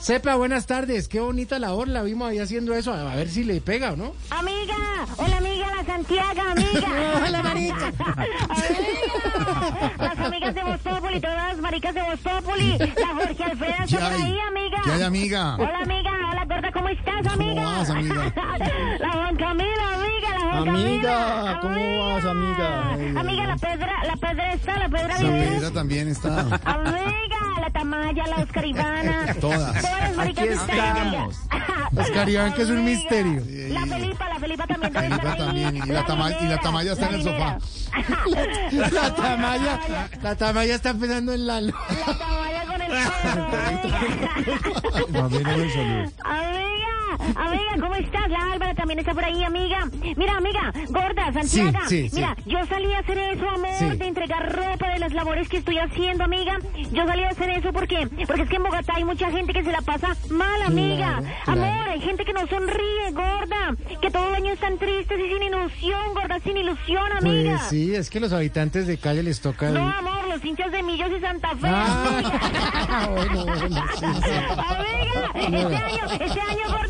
Sepa, buenas tardes. Qué bonita labor la vimos ahí haciendo eso. A ver si le pega o no. Amiga, hola amiga, la Santiago, amiga. Hola, marica. Amiga, las amigas de Vostópoli, todas las maricas de Vostópoli. La Jorge Alfreda está por ahí, amiga. ¿Qué hay, amiga? Hola amiga, hola gorda, ¿cómo estás, amiga? vas, amiga? Amiga. ¿cómo vas, amiga? Ay, Amiga, la pedra, la pedra está, la pedra Esa también está. Amiga, la Tamaya, la Oscar Ivana. Todas. Todas Aquí están, amiga. Oscar Iván, que es un Amiga. misterio. La Felipa, la Felipa también La Felipa también, y la Tama- y la Tamaya está en el sofá. La Tamaya, la Tamaya está pensando en Lalo. La Tamaya con el amiga. Amiga, amiga, ¿cómo estás? La Álvara también está por ahí, amiga. Mira, amiga, gorda, Santiago. Sí, sí, Mira, sí. yo salí a hacer eso, amor, de entregar ropa de las labores que estoy haciendo, amiga. Yo salí a hacer eso porque, porque es que en Bogotá hay mucha gente que se la pasa mal, amiga. claro. Amor, hay gente que no sonríe, gorda, que todo el año están tristes y sin ilusión, gorda, sin ilusión, amiga. Pues sí, es que los habitantes de calle les toca. No, amor, los hinchas de Millos y Santa Fe. Ah, bueno, bueno. Amiga, este año, este año, gorda,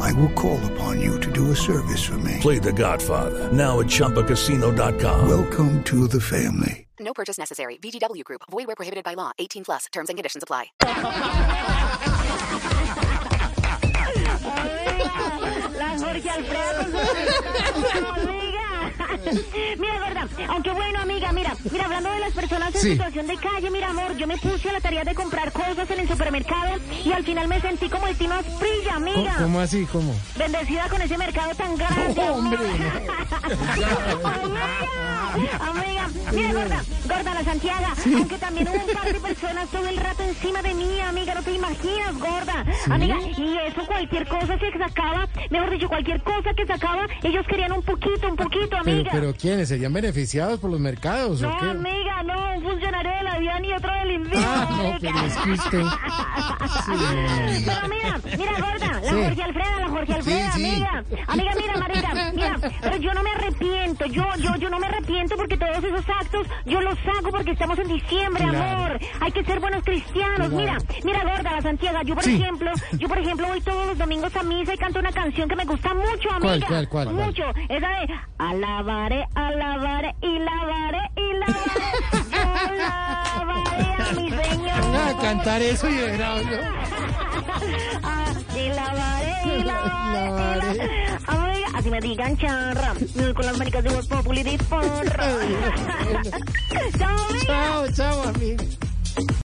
I will call upon you to do a service for me. Play The Godfather now at ChumbaCasino.com. Welcome to the family. No purchase necessary. VGW Group. Void were prohibited by law. 18 plus. Terms and conditions apply. La Jorge Alfredo amiga. Mira, gorda, aunque bueno, amiga, mira, mira, hablando de las personas en Sí. situación de calle, mira, amor, yo me puse a la tarea de comprar cosas en el supermercado y al final me sentí como el Tino Asprilla, ¿Cómo, amiga. cómo así? ¿Cómo? Bendecida con ese mercado tan grande. hombre. amiga, amiga, mira, gorda, gorda la Santiago, aunque también hubo un par de personas todo el rato encima de mí, amiga, no te imaginas, gorda. Amiga, y eso cualquier cosa que sacaba, mejor dicho, cualquier cosa que sacaba, ellos querían un poquito, un poquito, Pero, amiga. pero ¿quiénes? ¿Serían beneficiados por los mercados o no, qué? amiga, no, un funcionario de la vida ni otro del invierno. No, pero es que usted... Pero mira, mira, gorda, la Sí. Jorge Alfreda, la Jorge Alfreda, sí. amiga. Amiga, mira, marica, mira, pero yo no me arrepiento, yo, yo, yo no me arrepiento porque todos esos actos yo los hago porque estamos en diciembre, Claro. amor. Hay que ser buenos cristianos. Claro. Mira, mira, gorda, la Santiago, yo por ejemplo, yo por ejemplo voy todos los domingos a misa y canto una canción que me gusta mucho, amiga. cuál, cuál, cuál? Mucho. Esa de alabaré, alabaré y lavaré. Cantar eso y verá, ¿no? Ah, y lavaré, y lavaré, y Lavaré. lavaré. Amiga, así me digan charra. Con las maricas de Voz Populi de porra. Chao. Chao, chao, amigo.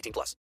18 plus.